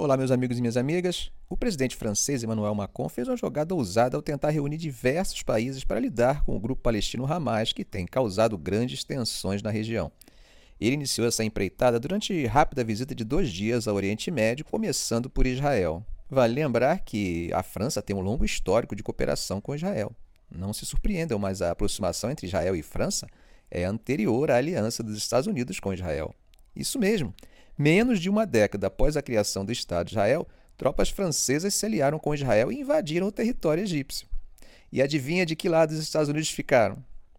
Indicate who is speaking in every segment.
Speaker 1: Olá, meus amigos e minhas amigas. O presidente francês Emmanuel Macron fez uma jogada ousada ao tentar reunir diversos países para lidar com o grupo palestino Hamas, que tem causado grandes tensões na região. Ele iniciou essa empreitada durante rápida visita de dois dias ao Oriente Médio, começando por Israel. Vale lembrar que a França tem um longo histórico de cooperação com Israel. Não se surpreendam, mas a aproximação entre Israel e França é anterior à aliança dos Estados Unidos com Israel. Isso mesmo. Menos de uma década após a criação do Estado de Israel, tropas francesas se aliaram com Israel e invadiram o território egípcio. E adivinha de que lado os Estados Unidos ficaram?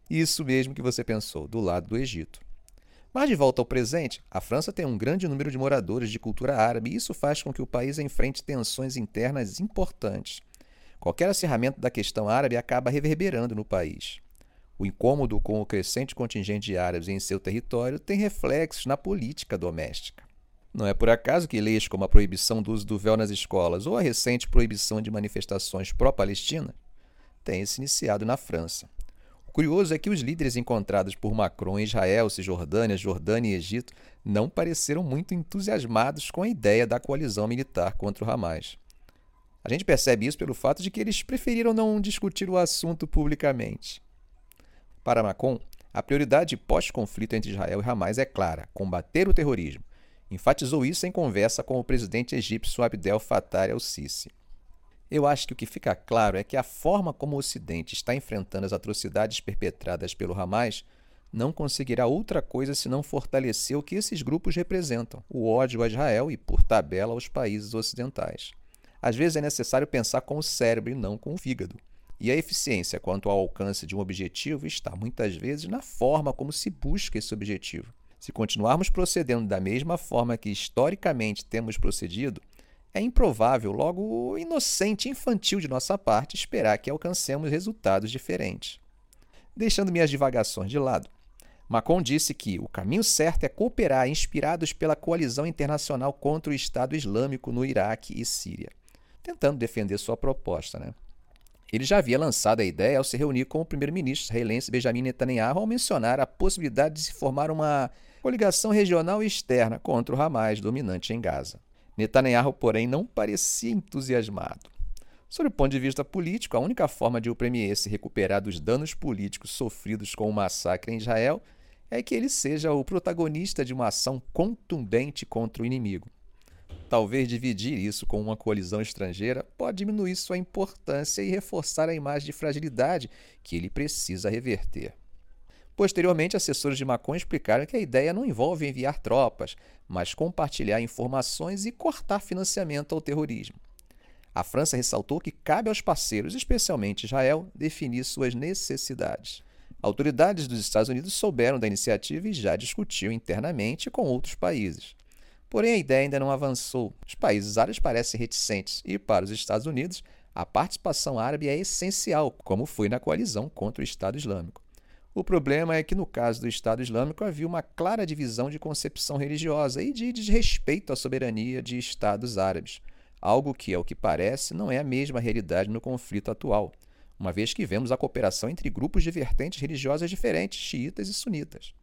Speaker 1: Isso mesmo que você pensou, do lado do Egito. Mas de volta ao presente, a França tem um grande número de moradores de cultura árabe e isso faz com que o país enfrente tensões internas importantes. Qualquer acirramento da questão árabe acaba reverberando no país. O incômodo com o crescente contingente de árabes em seu território tem reflexos na política doméstica. Não é por acaso que leis como a proibição do uso do véu nas escolas ou a recente proibição de manifestações pró-Palestina têm se iniciado na França. O curioso é que os líderes encontrados por Macron em Israel, Cisjordânia, Jordânia e Egito não pareceram muito entusiasmados com a ideia da coalizão militar contra o Hamas. A gente percebe isso pelo fato de que eles preferiram não discutir o assunto publicamente. Para Macron, a prioridade pós-conflito entre Israel e Hamas é clara: combater o terrorismo Enfatizou isso em conversa com o presidente egípcio Abdel Fattah el-Sisi. Eu acho que o que fica claro é que a forma como o Ocidente está enfrentando as atrocidades perpetradas pelo Hamas não conseguirá outra coisa senão fortalecer o que esses grupos representam, o ódio a Israel e, por tabela, aos países ocidentais. Às vezes é necessário pensar com o cérebro e não com o fígado. E a eficiência quanto ao alcance de um objetivo está muitas vezes na forma como se busca esse objetivo. Se continuarmos procedendo da mesma forma que historicamente temos procedido, é improvável, logo inocente e infantil de nossa parte, esperar que alcancemos resultados diferentes. Deixando minhas divagações de lado, Macron disse que o caminho certo é cooperar inspirados pela coalizão internacional contra o Estado Islâmico no Iraque e Síria, tentando defender sua proposta. Né? Ele já havia lançado a ideia ao se reunir com o primeiro-ministro israelense Benjamin Netanyahu ao mencionar a possibilidade de se formar uma coligação regional e externa contra o Hamas dominante em Gaza. Netanyahu, porém, não parecia entusiasmado. Sob o ponto de vista político, a única forma de o Premier se recuperar dos danos políticos sofridos com o massacre em Israel é que ele seja o protagonista de uma ação contundente contra o inimigo. Talvez dividir isso com uma coalizão estrangeira pode diminuir sua importância e reforçar a imagem de fragilidade que ele precisa reverter. Posteriormente, assessores de Macron explicaram que a ideia não envolve enviar tropas, mas compartilhar informações e cortar financiamento ao terrorismo. A França ressaltou que cabe aos parceiros, especialmente Israel, definir suas necessidades. Autoridades dos Estados Unidos souberam da iniciativa e já discutiu internamente com outros países. Porém, a ideia ainda não avançou. Os países árabes parecem reticentes e, para os Estados Unidos, a participação árabe é essencial, como foi na coalizão contra o Estado Islâmico. O problema é que, no caso do Estado Islâmico, havia uma clara divisão de concepção religiosa e de desrespeito à soberania de Estados árabes, algo que, ao que parece, não é a mesma realidade no conflito atual, uma vez que vemos a cooperação entre grupos de vertentes religiosas diferentes, xiitas e sunitas.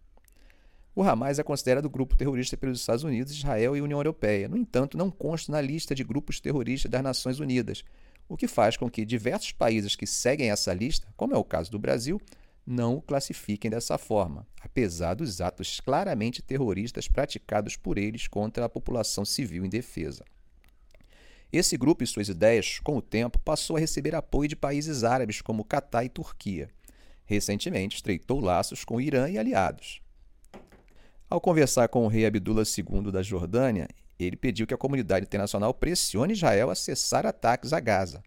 Speaker 1: O Hamas é considerado grupo terrorista pelos Estados Unidos, Israel e União Europeia. No entanto, não consta na lista de grupos terroristas das Nações Unidas, o que faz com que diversos países que seguem essa lista, como é o caso do Brasil, não o classifiquem dessa forma, apesar dos atos claramente terroristas praticados por eles contra a população civil indefesa. Esse grupo e suas ideias, com o tempo, passou a receber apoio de países árabes como Catar e Turquia. Recentemente, estreitou laços com o Irã e aliados. Ao conversar com o rei Abdullah II da Jordânia, ele pediu que a comunidade internacional pressione Israel a cessar ataques a Gaza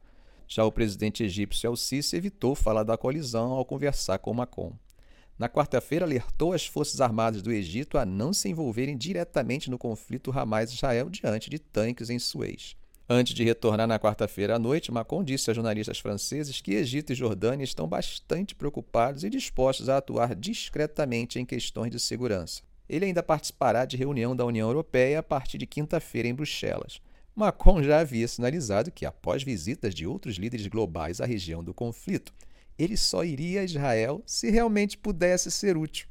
Speaker 1: já o presidente egípcio El-Sisi evitou falar da colisão ao conversar com Macron. Na quarta-feira, alertou as Forças Armadas do Egito a não se envolverem diretamente no conflito Hamas-Israel diante de tanques em Suez. Antes de retornar na quarta-feira à noite, Macron disse a jornalistas franceses que Egito e Jordânia estão bastante preocupados e dispostos a atuar discretamente em questões de segurança. Ele ainda participará de reunião da União Europeia a partir de quinta-feira em Bruxelas. Macron já havia sinalizado que, após visitas de outros líderes globais à região do conflito, ele só iria a Israel se realmente pudesse ser útil.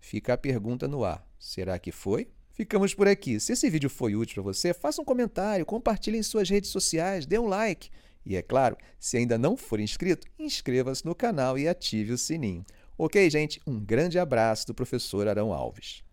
Speaker 1: Fica a pergunta no ar: será que foi? Ficamos por aqui. Se esse vídeo foi útil para você, faça um comentário, compartilhe em suas redes sociais, dê um like. E é claro, se ainda não for inscrito, inscreva-se no canal e ative o sininho. Ok, gente? Um grande abraço do professor Arão Alves.